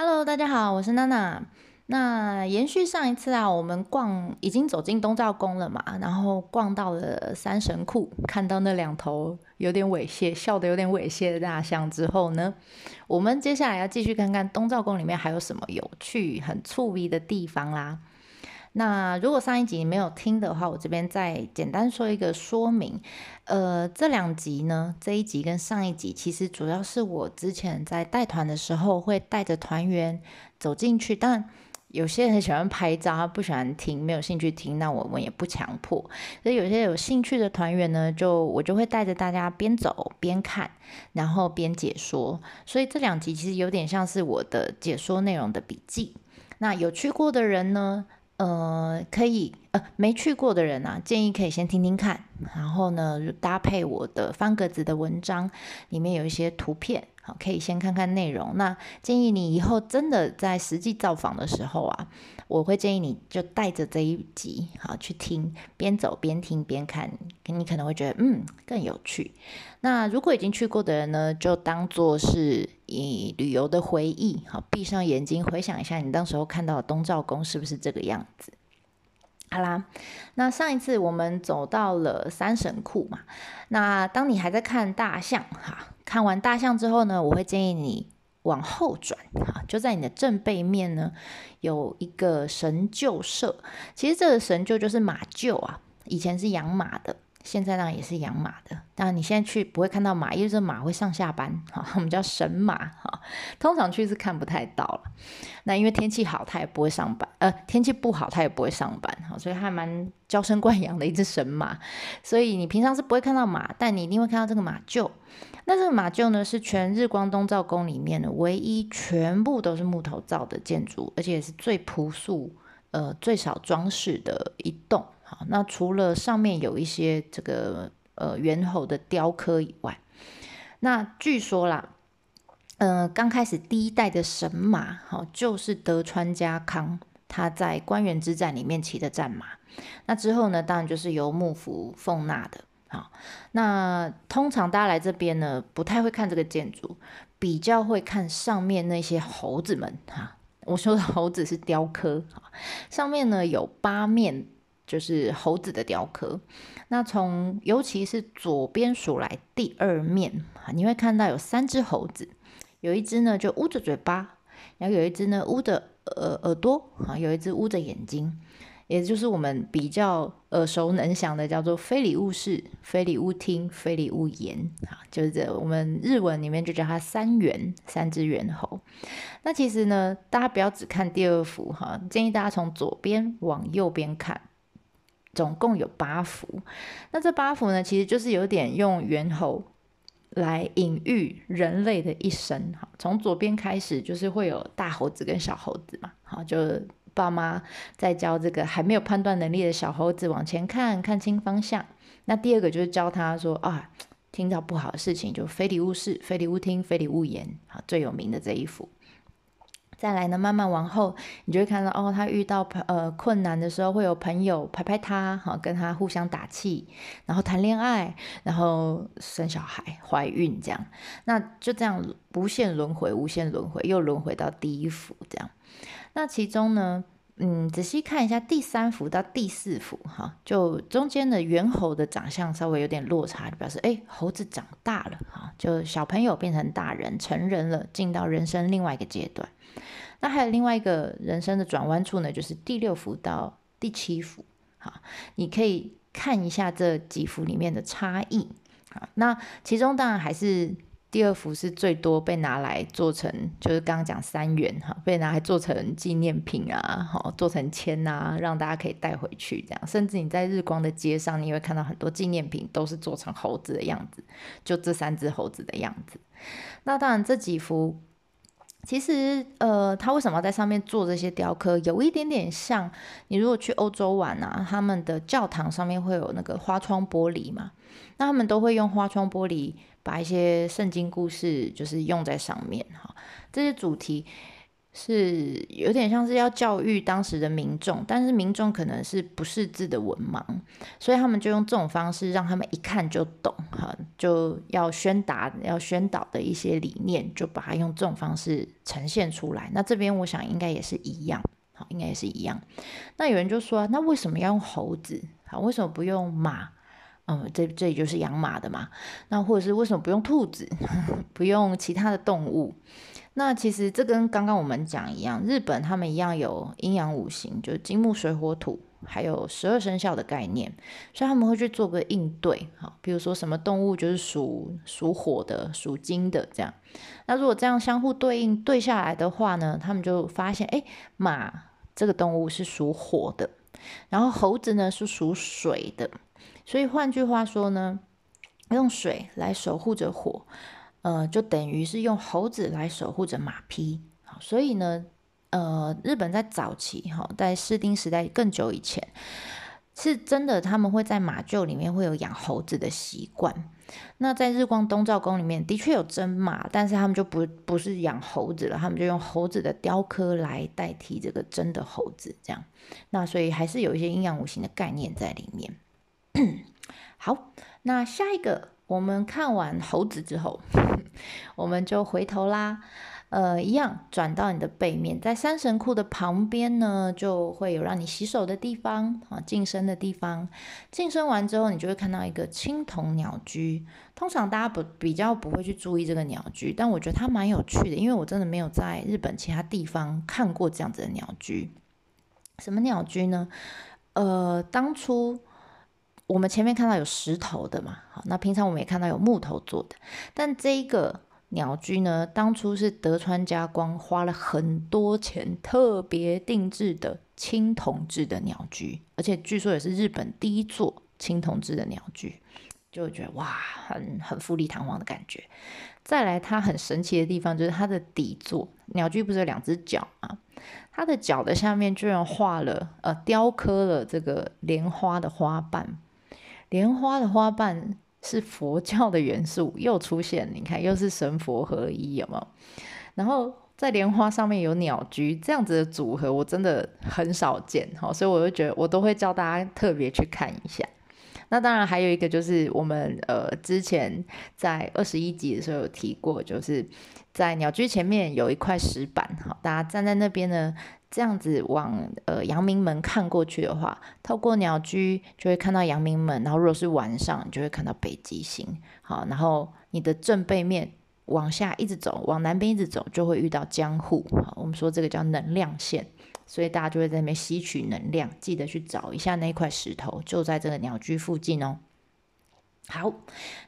Hello，大家好，我是娜娜。那延续上一次啊，我们逛已经走进东照宫了嘛，然后逛到了三神库，看到那两头有点猥亵、笑得有点猥亵的大象之后呢，我们接下来要继续看看东照宫里面还有什么有趣、很触鼻的地方啦。那如果上一集没有听的话，我这边再简单说一个说明。呃，这两集呢，这一集跟上一集其实主要是我之前在带团的时候会带着团员走进去，但有些人喜欢拍照，他不喜欢听，没有兴趣听，那我们也不强迫。所以有些有兴趣的团员呢，就我就会带着大家边走边看，然后边解说。所以这两集其实有点像是我的解说内容的笔记。那有去过的人呢？呃，可以，呃，没去过的人啊，建议可以先听听看，然后呢，搭配我的方格子的文章，里面有一些图片，好，可以先看看内容。那建议你以后真的在实际造访的时候啊。我会建议你就带着这一集好去听，边走边听边看，你可能会觉得嗯更有趣。那如果已经去过的人呢，就当做是以旅游的回忆，好闭上眼睛回想一下你当时候看到的东照宫是不是这个样子。好啦，那上一次我们走到了三神库嘛，那当你还在看大象哈，看完大象之后呢，我会建议你。往后转，哈，就在你的正背面呢，有一个神厩社。其实这个神厩就是马厩啊，以前是养马的。现在呢也是养马的，当然你现在去不会看到马，因为这马会上下班，哈，我们叫神马，哈，通常去是看不太到了。那因为天气好，它也不会上班，呃，天气不好它也不会上班，哈，所以还蛮娇生惯养的一只神马。所以你平常是不会看到马，但你一定会看到这个马厩。那这个马厩呢，是全日光东照宫里面的唯一全部都是木头造的建筑，而且是最朴素，呃，最少装饰的一栋。好，那除了上面有一些这个呃猿猴的雕刻以外，那据说啦，嗯，刚开始第一代的神马，好，就是德川家康他在官员之战里面骑的战马。那之后呢，当然就是由幕府奉纳的。好，那通常大家来这边呢，不太会看这个建筑，比较会看上面那些猴子们。哈，我说的猴子是雕刻，上面呢有八面。就是猴子的雕刻，那从尤其是左边数来第二面你会看到有三只猴子，有一只呢就捂着嘴巴，然后有一只呢捂着耳耳朵啊，有一只捂着眼睛，也就是我们比较耳熟能详的叫做非礼勿视、非礼勿听、非礼勿言啊，就是这我们日文里面就叫它三猿，三只猿猴。那其实呢，大家不要只看第二幅哈，建议大家从左边往右边看。总共有八幅，那这八幅呢，其实就是有点用猿猴来隐喻人类的一生。哈，从左边开始就是会有大猴子跟小猴子嘛，好，就爸妈在教这个还没有判断能力的小猴子往前看看清方向。那第二个就是教他说啊，听到不好的事情就非礼勿视、非礼勿听、非礼勿言。好，最有名的这一幅。再来呢，慢慢往后，你就会看到哦，他遇到呃困难的时候，会有朋友拍拍他，好跟他互相打气，然后谈恋爱，然后生小孩、怀孕这样，那就这样无限轮回，无限轮回，又轮回到第一幅这样。那其中呢，嗯，仔细看一下第三幅到第四幅，哈，就中间的猿猴的长相稍微有点落差，表示哎，猴子长大了，哈，就小朋友变成大人，成人了，进到人生另外一个阶段。那还有另外一个人生的转弯处呢，就是第六幅到第七幅，哈，你可以看一下这几幅里面的差异，啊，那其中当然还是第二幅是最多被拿来做成，就是刚刚讲三元哈，被拿来做成纪念品啊，好，做成签啊，让大家可以带回去这样，甚至你在日光的街上，你会看到很多纪念品都是做成猴子的样子，就这三只猴子的样子。那当然这几幅。其实，呃，他为什么在上面做这些雕刻？有一点点像你如果去欧洲玩啊，他们的教堂上面会有那个花窗玻璃嘛，那他们都会用花窗玻璃把一些圣经故事就是用在上面哈。这些主题是有点像是要教育当时的民众，但是民众可能是不识字的文盲，所以他们就用这种方式让他们一看就懂，哈，就要宣达、要宣导的一些理念，就把它用这种方式呈现出来。那这边我想应该也是一样，好，应该也是一样。那有人就说，那为什么要用猴子？好，为什么不用马？嗯，这这里就是养马的嘛。那或者是为什么不用兔子？不用其他的动物？那其实这跟刚刚我们讲一样，日本他们一样有阴阳五行，就是金木水火土，还有十二生肖的概念，所以他们会去做个应对。好，比如说什么动物就是属属火的、属金的这样。那如果这样相互对应对下来的话呢，他们就发现，哎，马这个动物是属火的，然后猴子呢是属水的，所以换句话说呢，用水来守护着火。呃，就等于是用猴子来守护着马匹，所以呢，呃，日本在早期哈，在室町时代更久以前，是真的他们会在马厩里面会有养猴子的习惯。那在日光东照宫里面的确有真马，但是他们就不不是养猴子了，他们就用猴子的雕刻来代替这个真的猴子，这样。那所以还是有一些阴阳五行的概念在里面。好，那下一个。我们看完猴子之后，我们就回头啦。呃，一样转到你的背面，在山神库的旁边呢，就会有让你洗手的地方啊，净身的地方。净身完之后，你就会看到一个青铜鸟居。通常大家不比较不会去注意这个鸟居，但我觉得它蛮有趣的，因为我真的没有在日本其他地方看过这样子的鸟居。什么鸟居呢？呃，当初。我们前面看到有石头的嘛，好，那平常我们也看到有木头做的，但这一个鸟居呢，当初是德川家光花了很多钱特别定制的青铜制的鸟居，而且据说也是日本第一座青铜制的鸟居，就觉得哇，很很富丽堂皇的感觉。再来，它很神奇的地方就是它的底座，鸟居不是有两只脚吗？它的脚的下面居然画了呃雕刻了这个莲花的花瓣。莲花的花瓣是佛教的元素，又出现，你看，又是神佛合一，有没有？然后在莲花上面有鸟居，这样子的组合我真的很少见，哈，所以我就觉得我都会叫大家特别去看一下。那当然还有一个就是我们呃之前在二十一集的时候有提过，就是在鸟居前面有一块石板，哈，大家站在那边呢。这样子往呃阳明门看过去的话，透过鸟居就会看到阳明门，然后如果是晚上，就会看到北极星。好，然后你的正背面往下一直走，往南边一直走，就会遇到江户。好，我们说这个叫能量线，所以大家就会在那边吸取能量。记得去找一下那块石头，就在这个鸟居附近哦。好，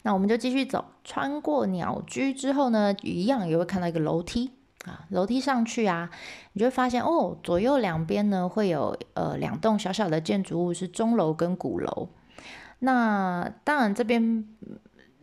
那我们就继续走，穿过鸟居之后呢，一样也会看到一个楼梯。啊，楼梯上去啊，你就会发现哦，左右两边呢会有呃两栋小小的建筑物，是钟楼跟鼓楼。那当然这边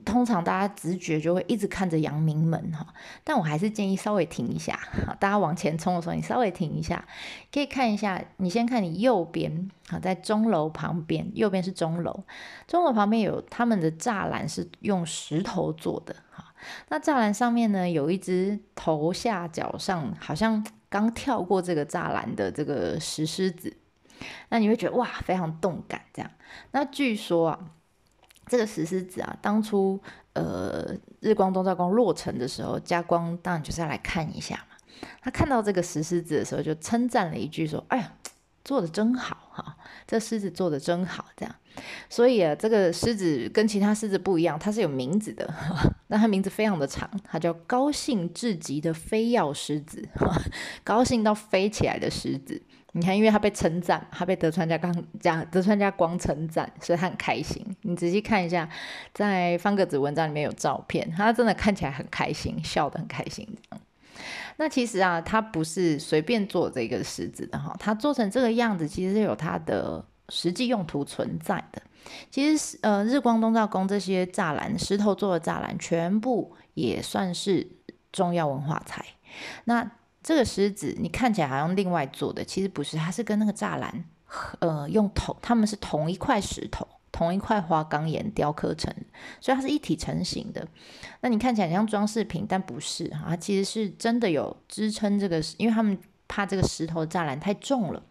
通常大家直觉就会一直看着阳明门哈，但我还是建议稍微停一下。大家往前冲的时候，你稍微停一下，可以看一下。你先看你右边啊，在钟楼旁边，右边是钟楼，钟楼旁边有他们的栅栏是用石头做的哈。那栅栏上面呢，有一只头下脚上好像刚跳过这个栅栏的这个石狮子，那你会觉得哇，非常动感这样。那据说啊，这个石狮子啊，当初呃日光东照宫落成的时候，家光当然就是要来看一下嘛。他看到这个石狮子的时候，就称赞了一句说：“哎呀。”做的真好哈，这狮子做的真好，这样，所以啊，这个狮子跟其他狮子不一样，它是有名字的，那它名字非常的长，它叫高兴至极的飞耀狮子，高兴到飞起来的狮子。你看，因为他被称赞，他被德川家刚讲德川家光称赞，所以他很开心。你仔细看一下，在方格子文章里面有照片，他真的看起来很开心，笑得很开心。那其实啊，他不是随便做这个狮子的哈，他做成这个样子，其实是有它的实际用途存在的。其实呃，日光东照宫这些栅栏，石头做的栅栏，全部也算是重要文化财。那这个狮子，你看起来好像另外做的，其实不是，它是跟那个栅栏，呃，用同，他们是同一块石头。同一块花岗岩雕刻成，所以它是一体成型的。那你看起来像装饰品，但不是哈，它其实是真的有支撑这个，因为他们怕这个石头栅栏太重了，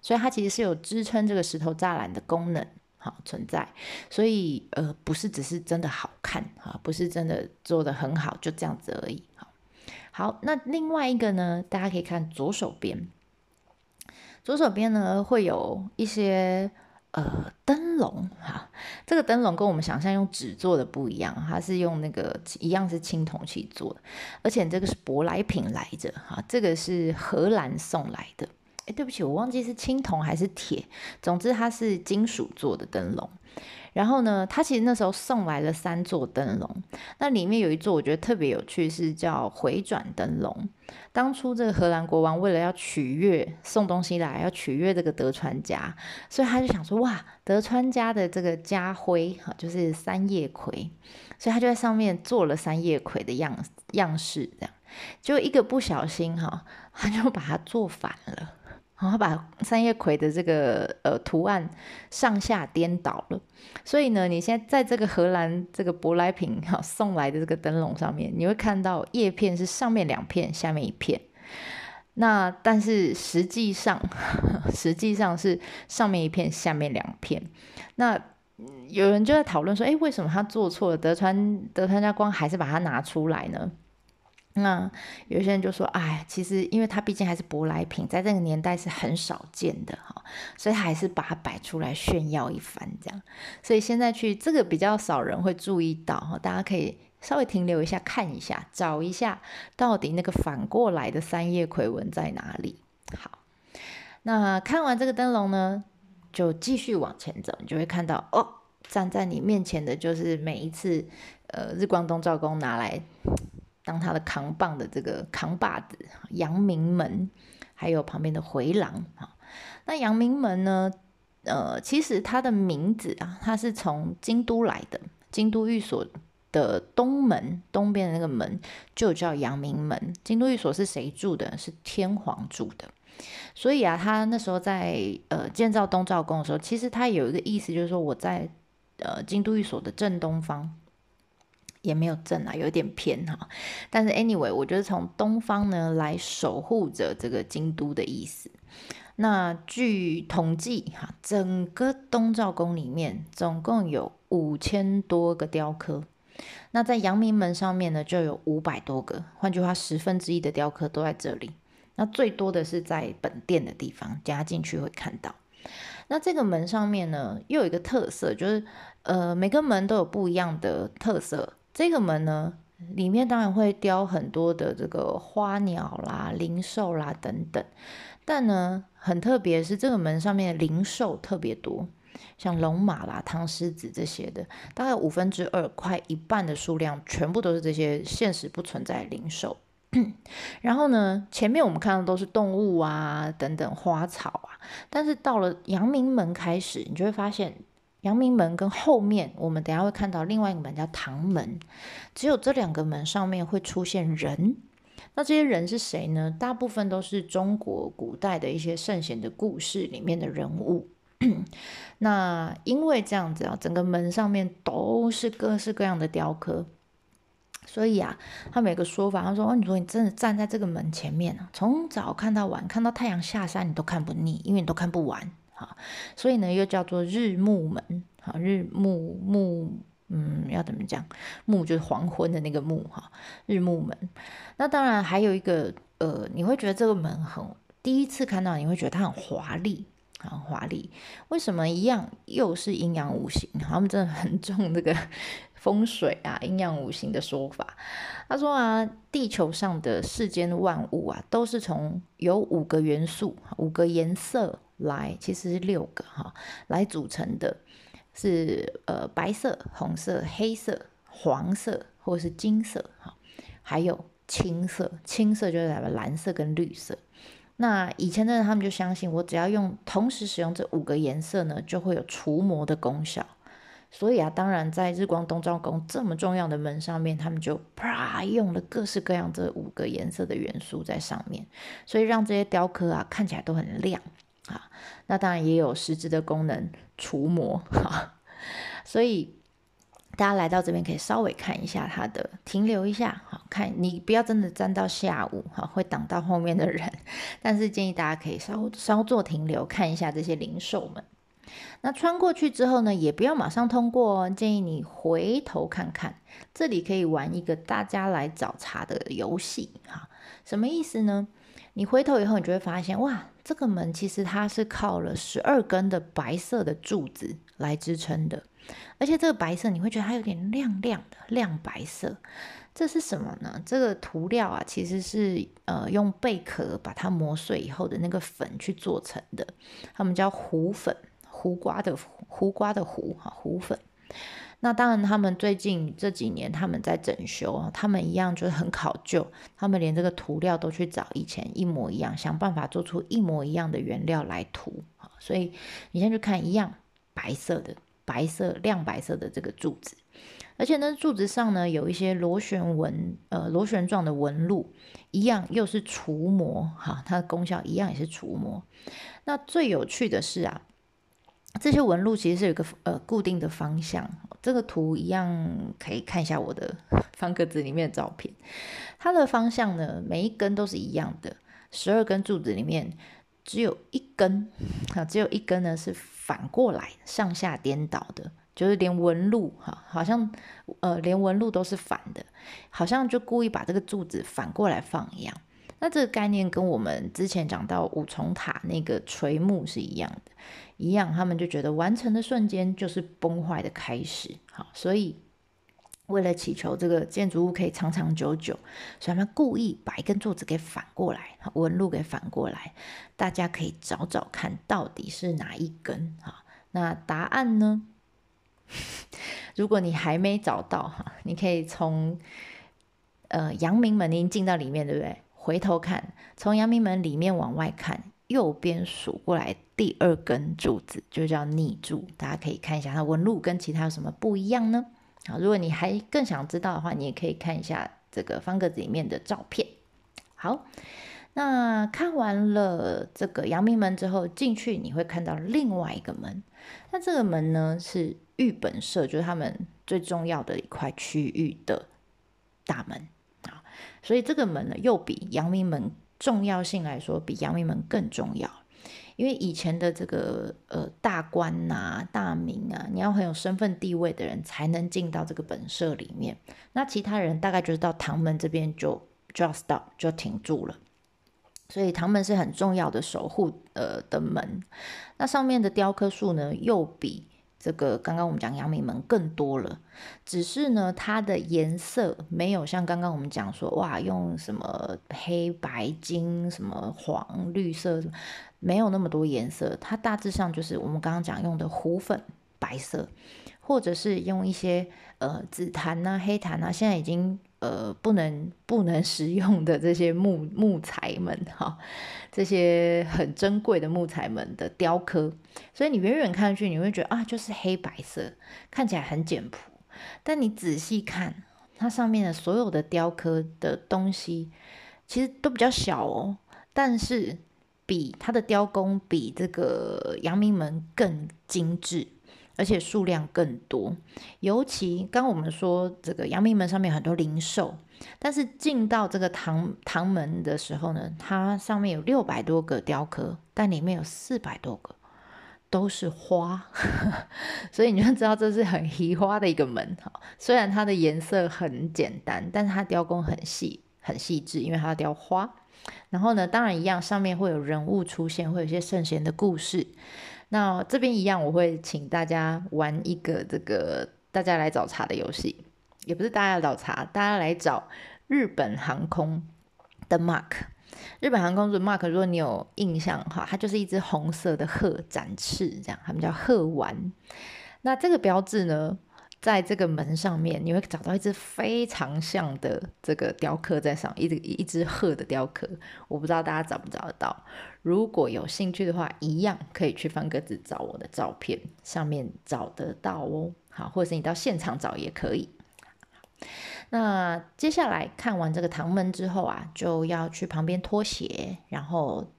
所以它其实是有支撑这个石头栅栏的功能。好存在，所以呃不是只是真的好看啊，不是真的做的很好，就这样子而已。好，那另外一个呢，大家可以看左手边，左手边呢会有一些呃灯笼哈，这个灯笼跟我们想象用纸做的不一样，它是用那个一样是青铜器做的，而且这个是舶来品来着哈，这个是荷兰送来的。对不起，我忘记是青铜还是铁，总之它是金属做的灯笼。然后呢，他其实那时候送来了三座灯笼，那里面有一座我觉得特别有趣，是叫回转灯笼。当初这个荷兰国王为了要取悦送东西来，要取悦这个德川家，所以他就想说，哇，德川家的这个家徽哈，就是三叶葵，所以他就在上面做了三叶葵的样样式，这样就一个不小心哈，他就把它做反了。然后把三叶葵的这个呃图案上下颠倒了，所以呢，你现在在这个荷兰这个舶来品哈送来的这个灯笼上面，你会看到叶片是上面两片，下面一片。那但是实际上 实际上是上面一片，下面两片。那有人就在讨论说，哎，为什么他做错了？德川德川家光还是把它拿出来呢？那有些人就说：“哎，其实因为它毕竟还是舶来品，在这个年代是很少见的哈，所以还是把它摆出来炫耀一番这样。所以现在去这个比较少人会注意到哈，大家可以稍微停留一下，看一下，找一下到底那个反过来的三叶葵纹在哪里。好，那看完这个灯笼呢，就继续往前走，你就会看到哦，站在你面前的就是每一次呃日光东照宫拿来。”当他的扛棒的这个扛把子，阳明门，还有旁边的回廊啊。那阳明门呢？呃，其实它的名字啊，它是从京都来的。京都御所的东门，东边的那个门就叫阳明门。京都御所是谁住的？是天皇住的。所以啊，他那时候在呃建造东照宫的时候，其实他有一个意思，就是说我在呃京都御所的正东方。也没有正啊，有点偏哈。但是 anyway，我觉得从东方呢来守护着这个京都的意思。那据统计哈，整个东照宫里面总共有五千多个雕刻。那在阳明门上面呢，就有五百多个。换句话，十分之一的雕刻都在这里。那最多的是在本殿的地方，加进去会看到。那这个门上面呢，又有一个特色，就是呃，每个门都有不一样的特色。这个门呢，里面当然会雕很多的这个花鸟啦、灵兽啦等等，但呢，很特别是这个门上面的灵兽特别多，像龙马啦、唐狮子这些的，大概五分之二，快一半的数量全部都是这些现实不存在的灵兽。然后呢，前面我们看到都是动物啊等等花草啊，但是到了阳明门开始，你就会发现。阳明门跟后面，我们等下会看到另外一个门叫唐门，只有这两个门上面会出现人。那这些人是谁呢？大部分都是中国古代的一些圣贤的故事里面的人物。那因为这样子啊，整个门上面都是各式各样的雕刻，所以啊，他每个说法，他说：“哦，你说你真的站在这个门前面啊，从早看到晚，看到太阳下山，你都看不腻，因为你都看不完。”啊，所以呢，又叫做日暮门，哈，日暮暮，嗯，要怎么讲？暮就是黄昏的那个暮，哈，日暮门。那当然还有一个，呃，你会觉得这个门很，第一次看到你会觉得它很华丽，很华丽。为什么一样又是阴阳五行？他们真的很重这个风水啊，阴阳五行的说法。他说啊，地球上的世间万物啊，都是从有五个元素，五个颜色。来，其实是六个哈，来组成的，是呃白色、红色、黑色、黄色或是金色哈，还有青色，青色就是代表蓝色跟绿色。那以前的人他们就相信，我只要用同时使用这五个颜色呢，就会有除魔的功效。所以啊，当然在日光东照宫这么重要的门上面，他们就啪用了各式各样这五个颜色的元素在上面，所以让这些雕刻啊看起来都很亮。啊，那当然也有实质的功能，除魔哈。所以大家来到这边可以稍微看一下它的，停留一下，好看你不要真的站到下午，哈，会挡到后面的人。但是建议大家可以稍稍作停留，看一下这些零售们。那穿过去之后呢，也不要马上通过哦，建议你回头看看，这里可以玩一个大家来找茬的游戏，哈，什么意思呢？你回头以后，你就会发现，哇，这个门其实它是靠了十二根的白色的柱子来支撑的，而且这个白色你会觉得它有点亮亮的，亮白色，这是什么呢？这个涂料啊，其实是呃用贝壳把它磨碎以后的那个粉去做成的，他们叫糊粉。胡瓜的胡瓜的胡哈糊粉，那当然他们最近这几年他们在整修，他们一样就是很考究，他们连这个涂料都去找以前一模一样，想办法做出一模一样的原料来涂所以你先去看一样白色的白色亮白色的这个柱子，而且呢柱子上呢有一些螺旋纹呃螺旋状的纹路，一样又是除膜哈，它的功效一样也是除膜。那最有趣的是啊。这些纹路其实是有个呃固定的方向，这个图一样可以看一下我的 方格子里面的照片。它的方向呢，每一根都是一样的，十二根柱子里面只有一根啊，只有一根呢是反过来上下颠倒的，就是连纹路哈，好像呃连纹路都是反的，好像就故意把这个柱子反过来放一样。那这个概念跟我们之前讲到五重塔那个垂木是一样的。一样，他们就觉得完成的瞬间就是崩坏的开始。好，所以为了祈求这个建筑物可以长长久久，所以他们故意把一根柱子给反过来，纹路给反过来。大家可以找找看到底是哪一根。哈，那答案呢？如果你还没找到哈，你可以从呃阳明门，您进到里面，对不对？回头看，从阳明门里面往外看。右边数过来第二根柱子就叫逆柱，大家可以看一下它纹路跟其他有什么不一样呢？好，如果你还更想知道的话，你也可以看一下这个方格子里面的照片。好，那看完了这个阳明门之后，进去你会看到另外一个门。那这个门呢是玉本社，就是他们最重要的一块区域的大门，所以这个门呢又比阳明门。重要性来说，比阳明门更重要，因为以前的这个呃大官呐、大名啊，你要很有身份地位的人才能进到这个本社里面，那其他人大概就是到唐门这边就就要 stop 就停住了，所以唐门是很重要的守护呃的门，那上面的雕刻术呢又比。这个刚刚我们讲阳明门更多了，只是呢，它的颜色没有像刚刚我们讲说，哇，用什么黑白金、什么黄绿色，没有那么多颜色。它大致上就是我们刚刚讲用的糊粉白色，或者是用一些呃紫檀呐、黑檀呐，现在已经。呃，不能不能食用的这些木木材们哈，这些很珍贵的木材们的雕刻，所以你远远看去，你会觉得啊，就是黑白色，看起来很简朴。但你仔细看它上面的所有的雕刻的东西，其实都比较小哦，但是比它的雕工比这个阳明门更精致。而且数量更多，尤其刚我们说这个阳明门上面很多灵兽，但是进到这个唐唐门的时候呢，它上面有六百多个雕刻，但里面有四百多个都是花，所以你就知道这是很奇花的一个门哈。虽然它的颜色很简单，但是它雕工很细很细致，因为它要雕花。然后呢，当然一样，上面会有人物出现，会有一些圣贤的故事。那这边一样，我会请大家玩一个这个大家来找茬的游戏，也不是大家来找茬，大家来找日本航空的 mark。日本航空的 mark，如果你有印象哈，它就是一只红色的鹤展翅，这样，他们叫鹤丸。那这个标志呢？在这个门上面，你会找到一只非常像的这个雕刻在上，一只一只鹤的雕刻。我不知道大家找不找得到。如果有兴趣的话，一样可以去方格子找我的照片，上面找得到哦。好，或者是你到现场找也可以。那接下来看完这个唐门之后啊，就要去旁边脱鞋，然后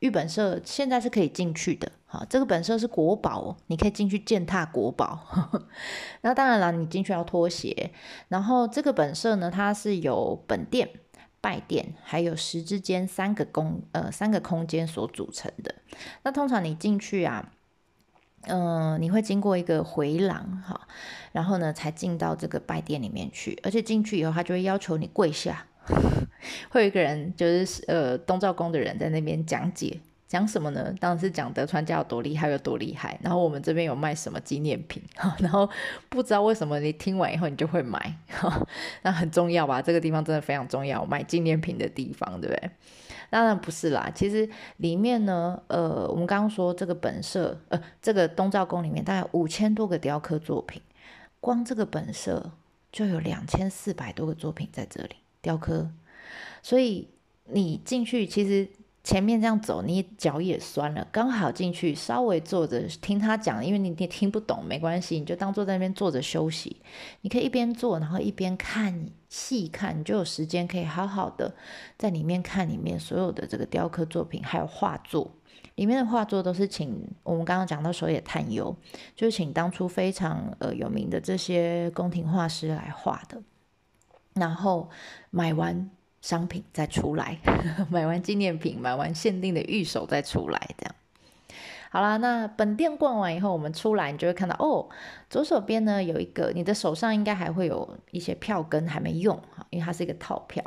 玉本社现在是可以进去的。好，这个本色是国宝，你可以进去践踏国宝。那当然了，你进去要脱鞋。然后这个本色呢，它是有本殿、拜殿，还有石之间三个空呃三个空间所组成的。那通常你进去啊，嗯，你会经过一个回廊哈，然后呢才进到这个拜殿里面去。而且进去以后，他就会要求你跪下，会有一个人就是呃东照宫的人在那边讲解。讲什么呢？当然是讲德川家有多厉害，有多厉害。然后我们这边有卖什么纪念品，然后不知道为什么你听完以后你就会买，那很重要吧？这个地方真的非常重要，买纪念品的地方，对不对？当然不是啦，其实里面呢，呃，我们刚刚说这个本社，呃，这个东照宫里面大概五千多个雕刻作品，光这个本社就有两千四百多个作品在这里雕刻，所以你进去其实。前面这样走，你脚也酸了。刚好进去，稍微坐着听他讲，因为你你听不懂没关系，你就当坐在那边坐着休息。你可以一边坐，然后一边看细看，你就有时间可以好好的在里面看里面所有的这个雕刻作品，还有画作。里面的画作都是请我们刚刚讲到手野探幽，就是请当初非常呃有名的这些宫廷画师来画的。然后买完。商品再出来，买完纪念品，买完限定的玉手再出来，这样好啦，那本店逛完以后，我们出来，你就会看到哦，左手边呢有一个，你的手上应该还会有一些票根还没用哈，因为它是一个套票。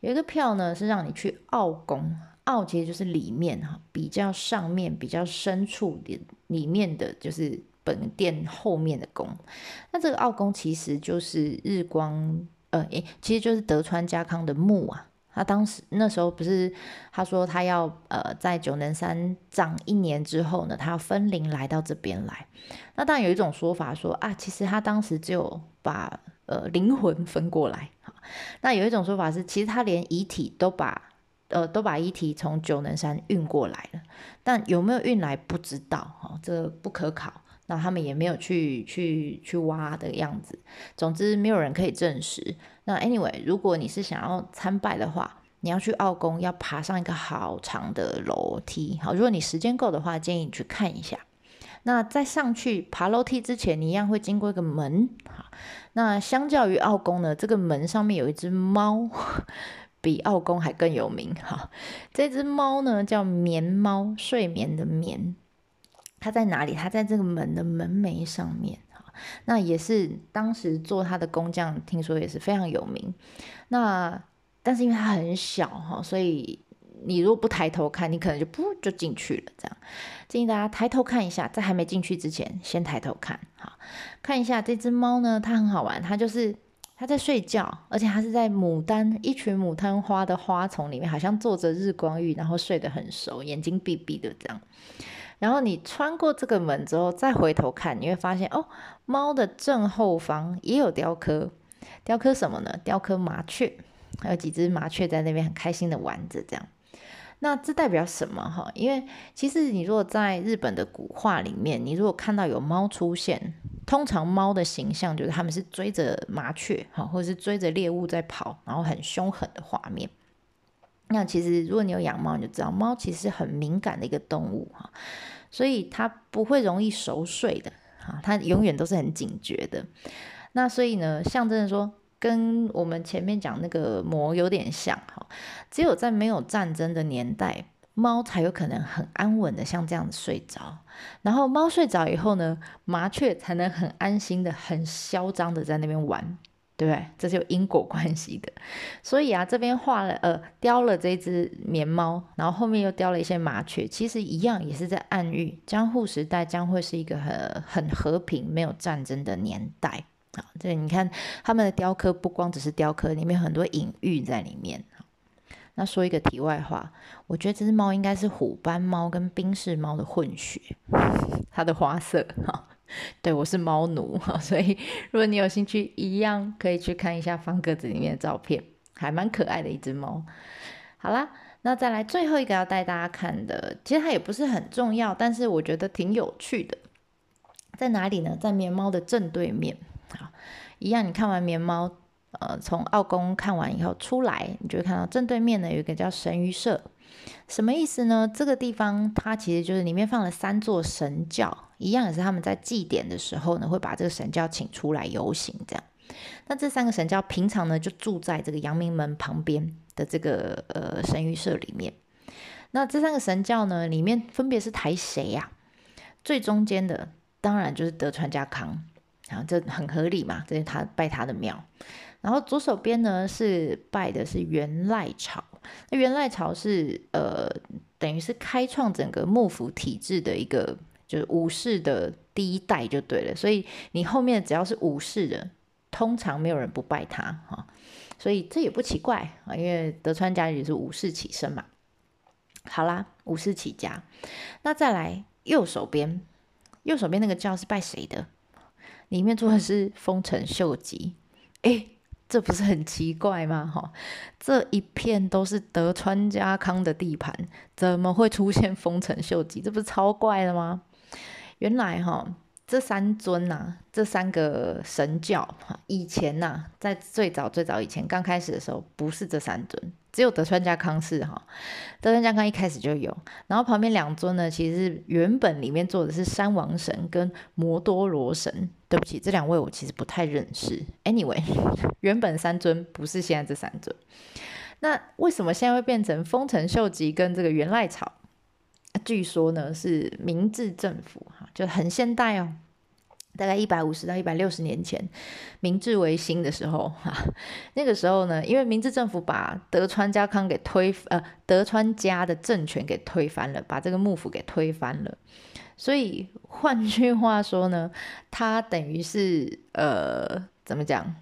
有一个票呢是让你去奥宫，奥其实就是里面哈，比较上面、比较深处的里面的就是本店后面的宫。那这个奥宫其实就是日光。呃，诶，其实就是德川家康的墓啊。他当时那时候不是他说他要呃在九能山葬一年之后呢，他要分灵来到这边来。那当然有一种说法说啊，其实他当时就把呃灵魂分过来。那有一种说法是，其实他连遗体都把呃都把遗体从九能山运过来了。但有没有运来不知道哈，这不可考。那他们也没有去去去挖的样子，总之没有人可以证实。那 anyway，如果你是想要参拜的话，你要去奥宫，要爬上一个好长的楼梯。好，如果你时间够的话，建议你去看一下。那在上去爬楼梯之前，你一样会经过一个门。好，那相较于奥宫呢，这个门上面有一只猫，比奥宫还更有名。哈，这只猫呢叫眠猫，睡眠的眠。他在哪里？他在这个门的门楣上面哈，那也是当时做他的工匠，听说也是非常有名。那但是因为它很小哈，所以你如果不抬头看，你可能就噗就进去了。这样建议大家抬头看一下，在还没进去之前，先抬头看好，看一下这只猫呢，它很好玩，它就是它在睡觉，而且它是在牡丹一群牡丹花的花丛里面，好像做着日光浴，然后睡得很熟，眼睛闭闭的这样。然后你穿过这个门之后，再回头看，你会发现哦，猫的正后方也有雕刻，雕刻什么呢？雕刻麻雀，还有几只麻雀在那边很开心的玩着，这样。那这代表什么哈？因为其实你如果在日本的古画里面，你如果看到有猫出现，通常猫的形象就是它们是追着麻雀哈，或者是追着猎物在跑，然后很凶狠的画面。那其实如果你有养猫，你就知道猫其实很敏感的一个动物哈。所以它不会容易熟睡的哈，它永远都是很警觉的。那所以呢，象征说跟我们前面讲那个魔有点像哈，只有在没有战争的年代，猫才有可能很安稳的像这样子睡着。然后猫睡着以后呢，麻雀才能很安心的、很嚣张的在那边玩。对不对？这是有因果关系的，所以啊，这边画了呃雕了这只棉猫，然后后面又雕了一些麻雀，其实一样也是在暗喻江户时代将会是一个很很和平、没有战争的年代啊。这你看他们的雕刻不光只是雕刻，里面很多隐喻在里面。那说一个题外话，我觉得这只猫应该是虎斑猫跟冰室猫的混血，它的花色哈。对，我是猫奴，所以如果你有兴趣，一样可以去看一下方格子里面的照片，还蛮可爱的一只猫。好啦，那再来最后一个要带大家看的，其实它也不是很重要，但是我觉得挺有趣的，在哪里呢？在棉猫的正对面。好，一样，你看完棉猫，呃，从奥宫看完以后出来，你就会看到正对面呢有一个叫神鱼社，什么意思呢？这个地方它其实就是里面放了三座神教，一样也是他们在祭典的时候呢，会把这个神教请出来游行这样。那这三个神教平常呢就住在这个阳明门旁边的这个呃神谕社里面。那这三个神教呢里面分别是抬谁呀？最中间的当然就是德川家康，啊，这很合理嘛，这是他拜他的庙。然后左手边呢是拜的是元赖朝，那元赖朝是呃等于是开创整个幕府体制的一个就是武士的第一代就对了，所以你后面只要是武士的，通常没有人不拜他哈，所以这也不奇怪啊，因为德川家也是武士起身嘛。好啦，武士起家，那再来右手边，右手边那个教是拜谁的？里面坐的是丰臣秀吉，哎。这不是很奇怪吗？哈，这一片都是德川家康的地盘，怎么会出现丰臣秀吉？这不是超怪的吗？原来哈，这三尊呐，这三个神教，以前呐，在最早最早以前刚开始的时候，不是这三尊。只有德川家康是哈，德川家康一开始就有，然后旁边两尊呢，其实原本里面坐的是山王神跟摩多罗神。对不起，这两位我其实不太认识。Anyway，原本三尊不是现在这三尊，那为什么现在会变成丰臣秀吉跟这个源赖朝？据说呢是明治政府，就很现代哦。大概一百五十到一百六十年前，明治维新的时候，哈，那个时候呢，因为明治政府把德川家康给推，呃，德川家的政权给推翻了，把这个幕府给推翻了，所以换句话说呢，他等于是呃，怎么讲，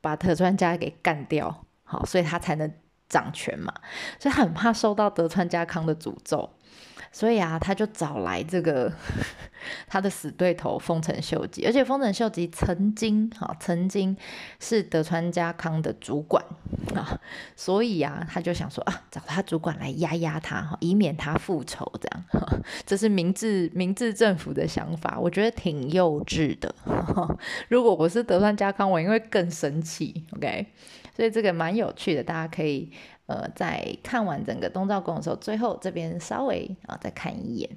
把德川家给干掉，好，所以他才能掌权嘛，所以很怕受到德川家康的诅咒。所以啊，他就找来这个 他的死对头丰臣秀吉，而且丰臣秀吉曾经哈曾经是德川家康的主管啊，所以啊，他就想说啊，找他主管来压压他哈，以免他复仇这样。这是明治明治政府的想法，我觉得挺幼稚的。如果我是德川家康，我应该更生气。OK，所以这个蛮有趣的，大家可以。呃，在看完整个东照宫的时候，最后这边稍微啊再看一眼。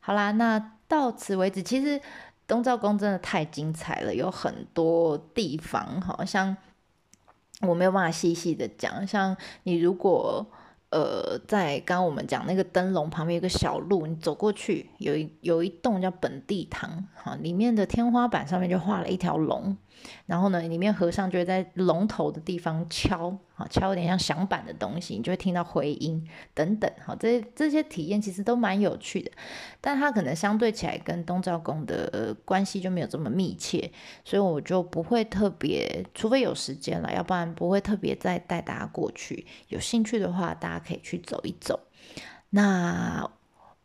好啦，那到此为止。其实东照宫真的太精彩了，有很多地方，好像我没有办法细细的讲。像你如果呃在刚我们讲那个灯笼旁边有个小路，你走过去，有一有一栋叫本地堂，哈，里面的天花板上面就画了一条龙。然后呢，里面和尚就会在龙头的地方敲，啊，敲有点像响板的东西，你就会听到回音等等，好，这这些体验其实都蛮有趣的，但它可能相对起来跟东照宫的关系就没有这么密切，所以我就不会特别，除非有时间了，要不然不会特别再带大家过去。有兴趣的话，大家可以去走一走。那。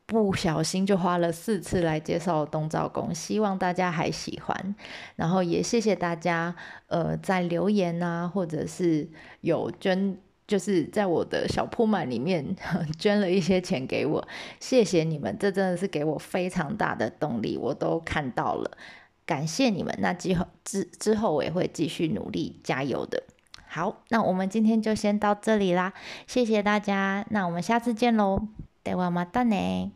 不小心就花了四次来介绍东照宫，希望大家还喜欢。然后也谢谢大家，呃，在留言啊，或者是有捐，就是在我的小铺满里面 捐了一些钱给我，谢谢你们，这真的是给我非常大的动力，我都看到了，感谢你们。那之后之之后我也会继续努力加油的。好，那我们今天就先到这里啦，谢谢大家，那我们下次见喽。ではまたね。